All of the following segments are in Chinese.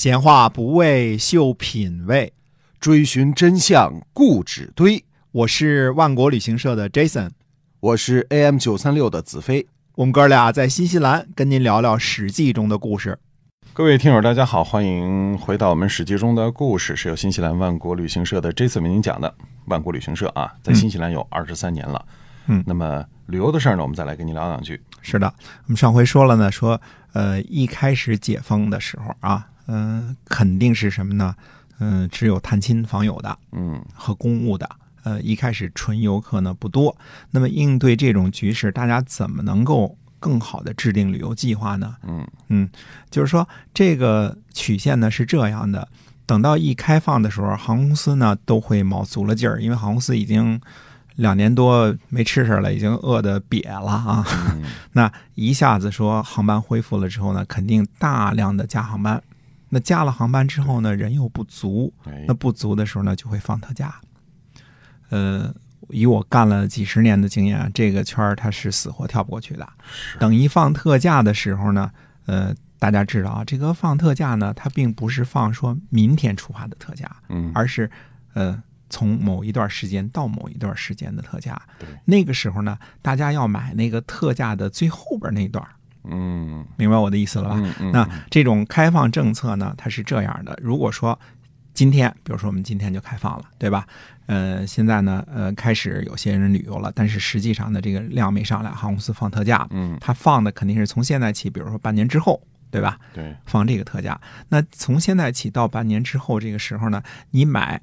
闲话不为秀品味，追寻真相固执堆。我是万国旅行社的 Jason，我是 AM 九三六的子飞。我们哥俩在新西兰跟您聊聊《史记》中的故事。各位听友，大家好，欢迎回到我们《史记》中的故事，是由新西兰万国旅行社的 Jason 为您讲的。万国旅行社啊，在新西兰有二十三年了。嗯，那么旅游的事儿呢，我们再来跟您聊两句。是的，我们上回说了呢，说呃，一开始解封的时候啊，嗯、肯定是什么呢？嗯、只有探亲访友的嗯和公务的。呃，一开始纯游客呢不多。那么应对这种局势，大家怎么能够更好的制定旅游计划呢？嗯嗯，就是说这个曲线呢是这样的，等到一开放的时候，航空公司呢都会卯足了劲儿，因为航空公司已经两年多没吃食了，已经饿得瘪了啊。嗯 那一下子说航班恢复了之后呢，肯定大量的加航班。那加了航班之后呢，人又不足，哎那不足的时候呢，就会放特价。呃，以我干了几十年的经验啊，这个圈儿它是死活跳不过去的。等一放特价的时候呢，呃，大家知道啊，这个放特价呢，它并不是放说明天出发的特价，嗯而是呃从某一段时间到某一段时间的特价。对那个时候呢，大家要买那个特价的最后边那一段儿，嗯明白我的意思了吧？嗯嗯那这种开放政策呢，它是这样的：如果说今天，比如说我们今天就开放了，对吧？呃，现在呢，呃，开始有些人旅游了，但是实际上呢，这个量没上来，航空公司放特价，嗯它放的肯定是从现在起，比如说半年之后，对吧？对放这个特价。那从现在起到半年之后这个时候呢，你买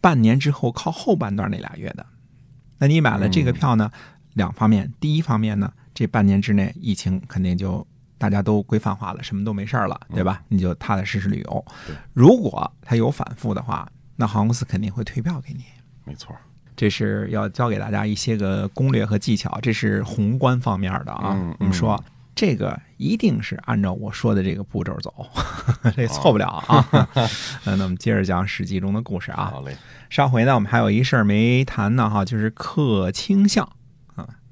半年之后靠后半段那俩月的，那你买了这个票呢，两方面，第一方面呢，这半年之内疫情肯定就大家都规范化了，什么都没事儿了，对吧？你就踏踏实实旅游。如果它有反复的话，那航空公司肯定会退票给你。没错。这是要教给大家一些个攻略和技巧，这是宏观方面的啊。嗯我们说这个一定是按照我说的这个步骤走，这错不了啊。呃那我们接着讲《史记》中的故事啊。好嘞。上回呢，我们还有一事儿没谈呢哈，就是客卿相。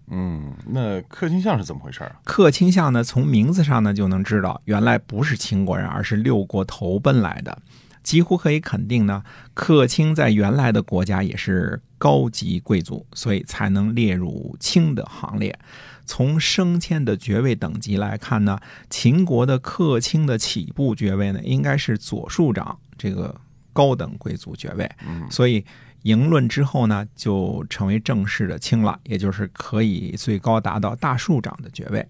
嗯，那客卿相是怎么回事儿啊？客卿相呢，从名字上呢就能知道，原来不是秦国人，而是六国投奔来的。几乎可以肯定呢，客卿在原来的国家也是高级贵族，所以才能列入卿的行列。从升迁的爵位等级来看呢，秦国的客卿的起步爵位呢，应该是左庶长这个高等贵族爵位。嗯所以赢论之后呢，就成为正式的卿了，也就是可以最高达到大庶长的爵位。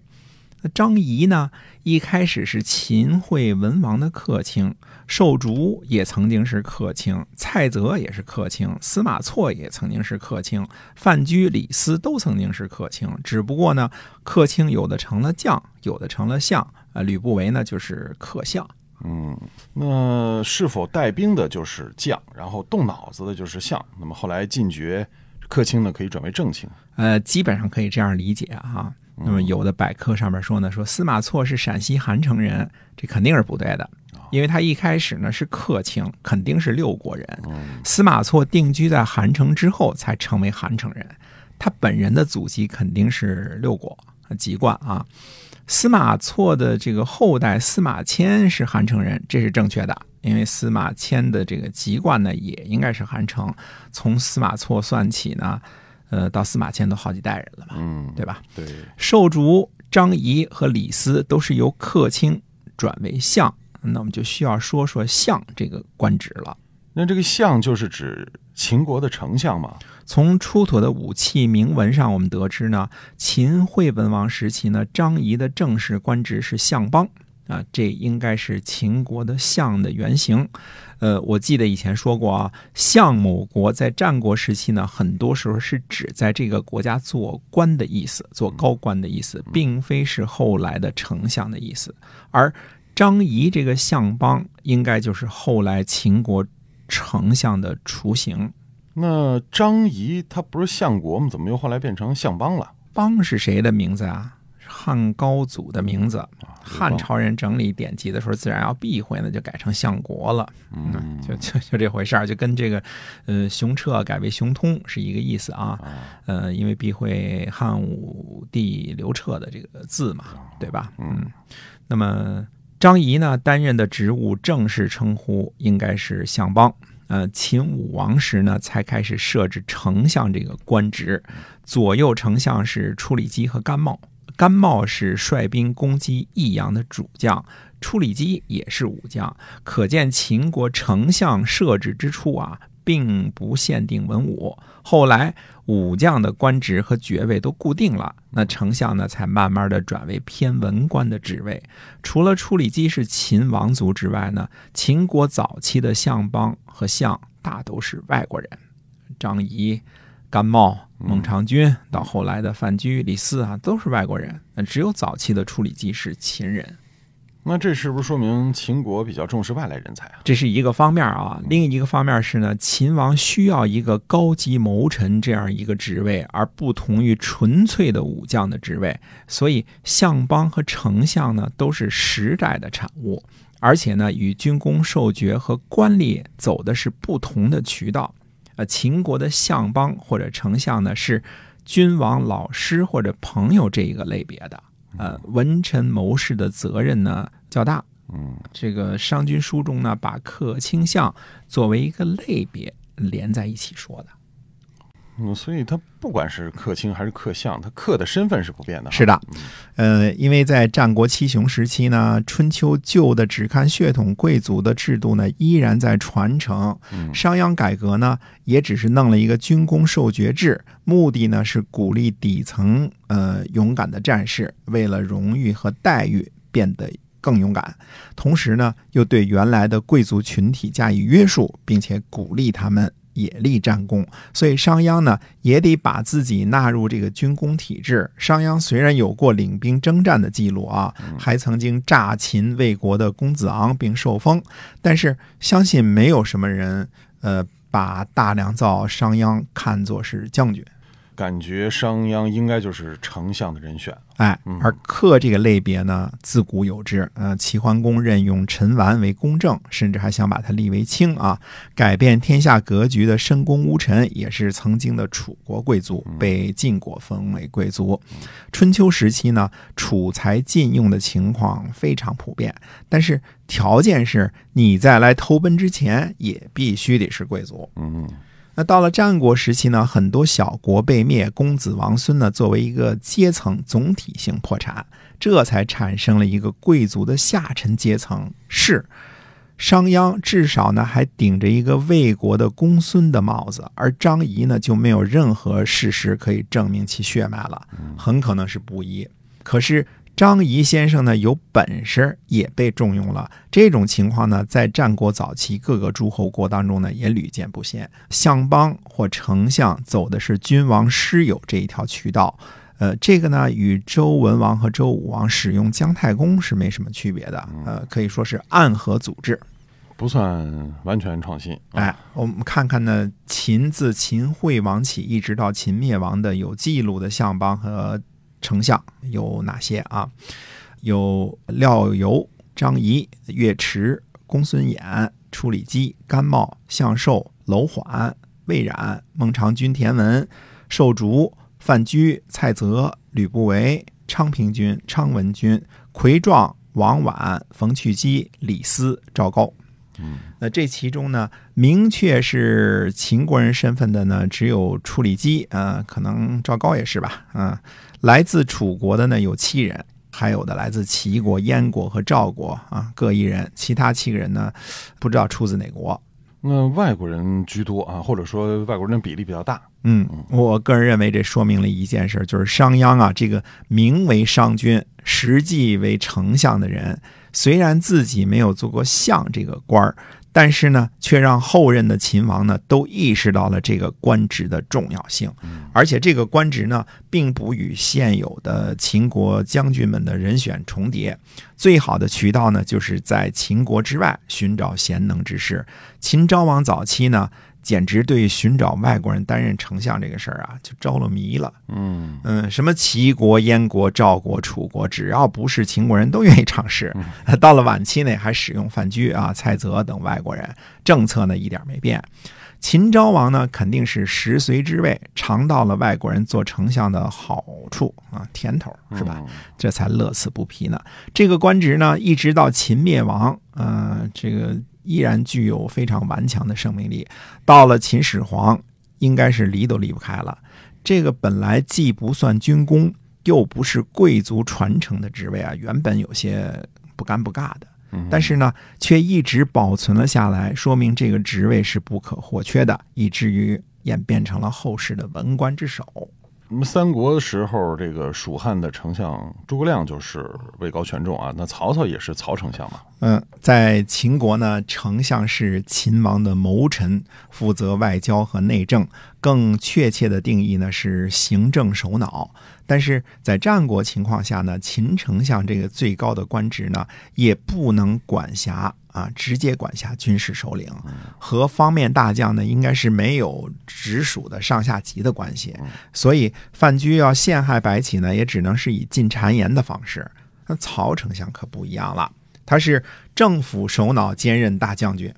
那张仪呢，一开始是秦惠文王的客卿，寿竹也曾经是客卿，蔡泽也是客卿，司马错也曾经是客卿，范雎、李斯都曾经是客卿。只不过呢，客卿有的成了将，有的成了相，呃，吕不韦呢就是客相。嗯，那是否带兵的就是将，然后动脑子的就是相？那么后来进爵客卿呢，可以转为正卿。呃，基本上可以这样理解啊。那么有的百科上面说呢，说司马错是陕西韩城人，这肯定是不对的，因为他一开始呢是客卿，肯定是六国人。司马错定居在韩城之后才成为韩城人，他本人的祖籍肯定是六国籍贯啊。司马错的这个后代司马迁是韩城人，这是正确的，因为司马迁的这个籍贯呢也应该是韩城。从司马错算起呢，呃，到司马迁都好几代人了嘛，嗯，对吧？对，寿竹、张仪和李斯都是由客卿转为相，那我们就需要说说相这个官职了。那这个相就是指秦国的丞相嘛？从出土的武器铭文上，我们得知呢，秦惠文王时期呢，张仪的正式官职是相邦啊，这应该是秦国的相的原型。呃，我记得以前说过啊，相某国在战国时期呢，很多时候是指在这个国家做官的意思，做高官的意思，并非是后来的丞相的意思。而张仪这个相邦，应该就是后来秦国丞相的雏形。那张仪他不是相国吗？怎么又后来变成相邦了？邦是谁的名字啊？汉高祖的名字。汉朝人整理典籍的时候，自然要避讳呢，就改成相国了。嗯，就 就就这回事儿，就跟这个呃熊彻改为熊通是一个意思啊。啊，呃，因为避讳汉武帝刘彻的这个字嘛，对吧？嗯，那么张仪呢担任的职务正式称呼应该是相邦。呃，秦武王时呢才开始设置丞相这个官职，左右丞相是处理机和甘茂。甘茂是率兵攻击益阳的主将，处理机也是武将。可见秦国丞相设置之初啊，并不限定文武。后来武将的官职和爵位都固定了，那丞相呢才慢慢的转为偏文官的职位。除了处理机是秦王族之外呢，秦国早期的相邦和相大都是外国人，张仪。甘茂、孟尝君，到后来的范雎、李斯啊，都是外国人。那只有早期的处理机是秦人。那这是不是说明秦国比较重视外来人才啊？这是一个方面啊。另一个方面是呢，秦王需要一个高级谋臣这样一个职位，而不同于纯粹的武将的职位。所以，相邦和丞相呢，都是时代的产物，而且呢，与军功授爵和官吏走的是不同的渠道。呃，秦国的相邦或者丞相呢，是君王老师或者朋友这一个类别的。呃，文臣谋士的责任呢较大。嗯，这个《商君书》中呢，把客卿相作为一个类别连在一起说的。嗯，所以他不管是客卿还是客相，他客的身份是不变的。是的，呃，因为在战国七雄时期呢，春秋旧的只看血统贵族的制度呢，依然在传承。商鞅改革呢，也只是弄了一个军功授爵制，目的呢是鼓励底层呃勇敢的战士，为了荣誉和待遇变得更勇敢，同时呢又对原来的贵族群体加以约束，并且鼓励他们。也立战功，所以商鞅呢也得把自己纳入这个军功体制。商鞅虽然有过领兵征战的记录啊，还曾经诈秦魏国的公子昂并受封，但是相信没有什么人呃把大良造商鞅看作是将军。感觉商鞅应该就是丞相的人选。哎，而客这个类别呢，自古有之。呃，齐桓公任用陈完为公正，甚至还想把他立为卿啊，改变天下格局的申公巫臣也是曾经的楚国贵族，被晋国封为贵族。春秋时期呢，楚才禁用的情况非常普遍，但是条件是你在来投奔之前，也必须得是贵族。嗯。那到了战国时期呢，很多小国被灭，公子王孙呢作为一个阶层总体性破产，这才产生了一个贵族的下沉阶层是。商鞅至少呢还顶着一个魏国的公孙的帽子，而张仪呢就没有任何事实可以证明其血脉了，很可能是布衣。可是。张仪先生呢有本事，也被重用了。这种情况呢，在战国早期各个诸侯国当中呢，也屡见不鲜。相邦或丞相走的是君王师友这一条渠道，呃，这个呢，与周文王和周武王使用姜太公是没什么区别的。呃，可以说是暗合组织，不算完全创新。哎，我们看看呢，秦自秦惠王起一直到秦灭亡的有记录的相邦和。丞相有哪些啊？有廖游、张仪、岳池、公孙衍、处理机、甘茂、向寿、楼缓、魏冉、孟尝君、田文、寿竹、范雎、蔡泽、吕不韦、昌平君、昌文君、魁壮、王绾、冯去疾、李斯、赵高。那这其中呢，明确是秦国人身份的呢，只有处理机啊，可能赵高也是吧，啊。来自楚国的呢有七人，还有的来自齐国、燕国和赵国啊，各一人。其他七个人呢，不知道出自哪国。那外国人居多啊，或者说外国人的比例比较大。嗯，我个人认为这说明了一件事，就是商鞅啊，这个名为商君，实际为丞相的人，虽然自己没有做过相这个官儿。但是呢，却让后任的秦王呢都意识到了这个官职的重要性，而且这个官职呢，并不与现有的秦国将军们的人选重叠。最好的渠道呢，就是在秦国之外寻找贤能之士。秦昭王早期呢，简直对寻找外国人担任丞相这个事儿啊，就着了迷了。嗯嗯，什么齐国、燕国、赵国、楚国，只要不是秦国人都愿意尝试。到了晚期呢，还使用范雎啊、蔡泽等外国人，政策呢一点没变。秦昭王呢，肯定是食髓知味，尝到了外国人做丞相的好处啊，甜头是吧？这才乐此不疲呢。这个官职呢，一直到秦灭亡，呃，这个依然具有非常顽强的生命力。到了秦始皇，应该是离都离不开了。这个本来既不算军功，又不是贵族传承的职位啊，原本有些不尴不尬的。但是呢，却一直保存了下来，说明这个职位是不可或缺的，以至于演变成了后世的文官之首。那么三国的时候，这个蜀汉的丞相诸葛亮就是位高权重啊。那曹操也是曹丞相嘛？嗯，在秦国呢，丞相是秦王的谋臣，负责外交和内政，更确切的定义呢是行政首脑。但是在战国情况下呢，秦丞相这个最高的官职呢，也不能管辖啊，直接管辖军事首领，和方面大将呢，应该是没有直属的上下级的关系。所以范雎要陷害白起呢，也只能是以进谗言的方式。那曹丞相可不一样了，他是政府首脑兼任大将军，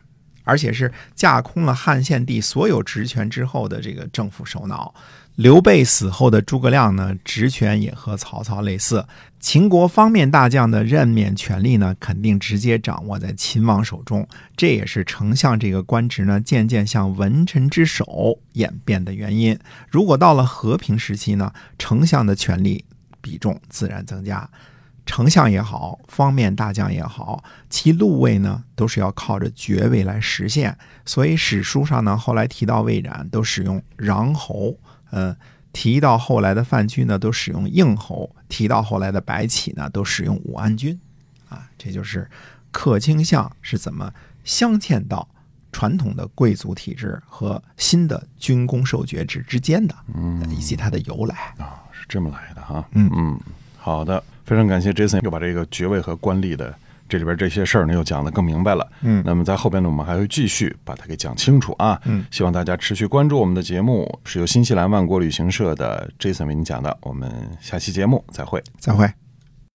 而且是架空了汉献帝所有职权之后的这个政府首脑。刘备死后的诸葛亮呢，职权也和曹操类似。秦国方面大将的任免权力呢，肯定直接掌握在秦王手中。这也是丞相这个官职呢，渐渐向文臣之首演变的原因。如果到了和平时期呢，丞相的权力比重自然增加。丞相也好，方面大将也好，其禄位呢，都是要靠着爵位来实现。所以史书上呢，后来提到魏冉，都使用穰侯。嗯，提到后来的范雎呢，都使用应侯；提到后来的白起呢，都使用武安君。啊，这就是客卿相是怎么镶嵌到传统的贵族体制和新的军功授爵制之间的，嗯，以及它的由来啊，是这么来的哈。嗯嗯，好的，非常感谢 Jason 又把这个爵位和官吏的。这里边这些事儿呢，又讲得更明白了。嗯，那么在后边呢，我们还会继续把它给讲清楚啊。嗯，希望大家持续关注我们的节目，是由新西兰万国旅行社的 Jason 为您讲的。我们下期节目再会，再会。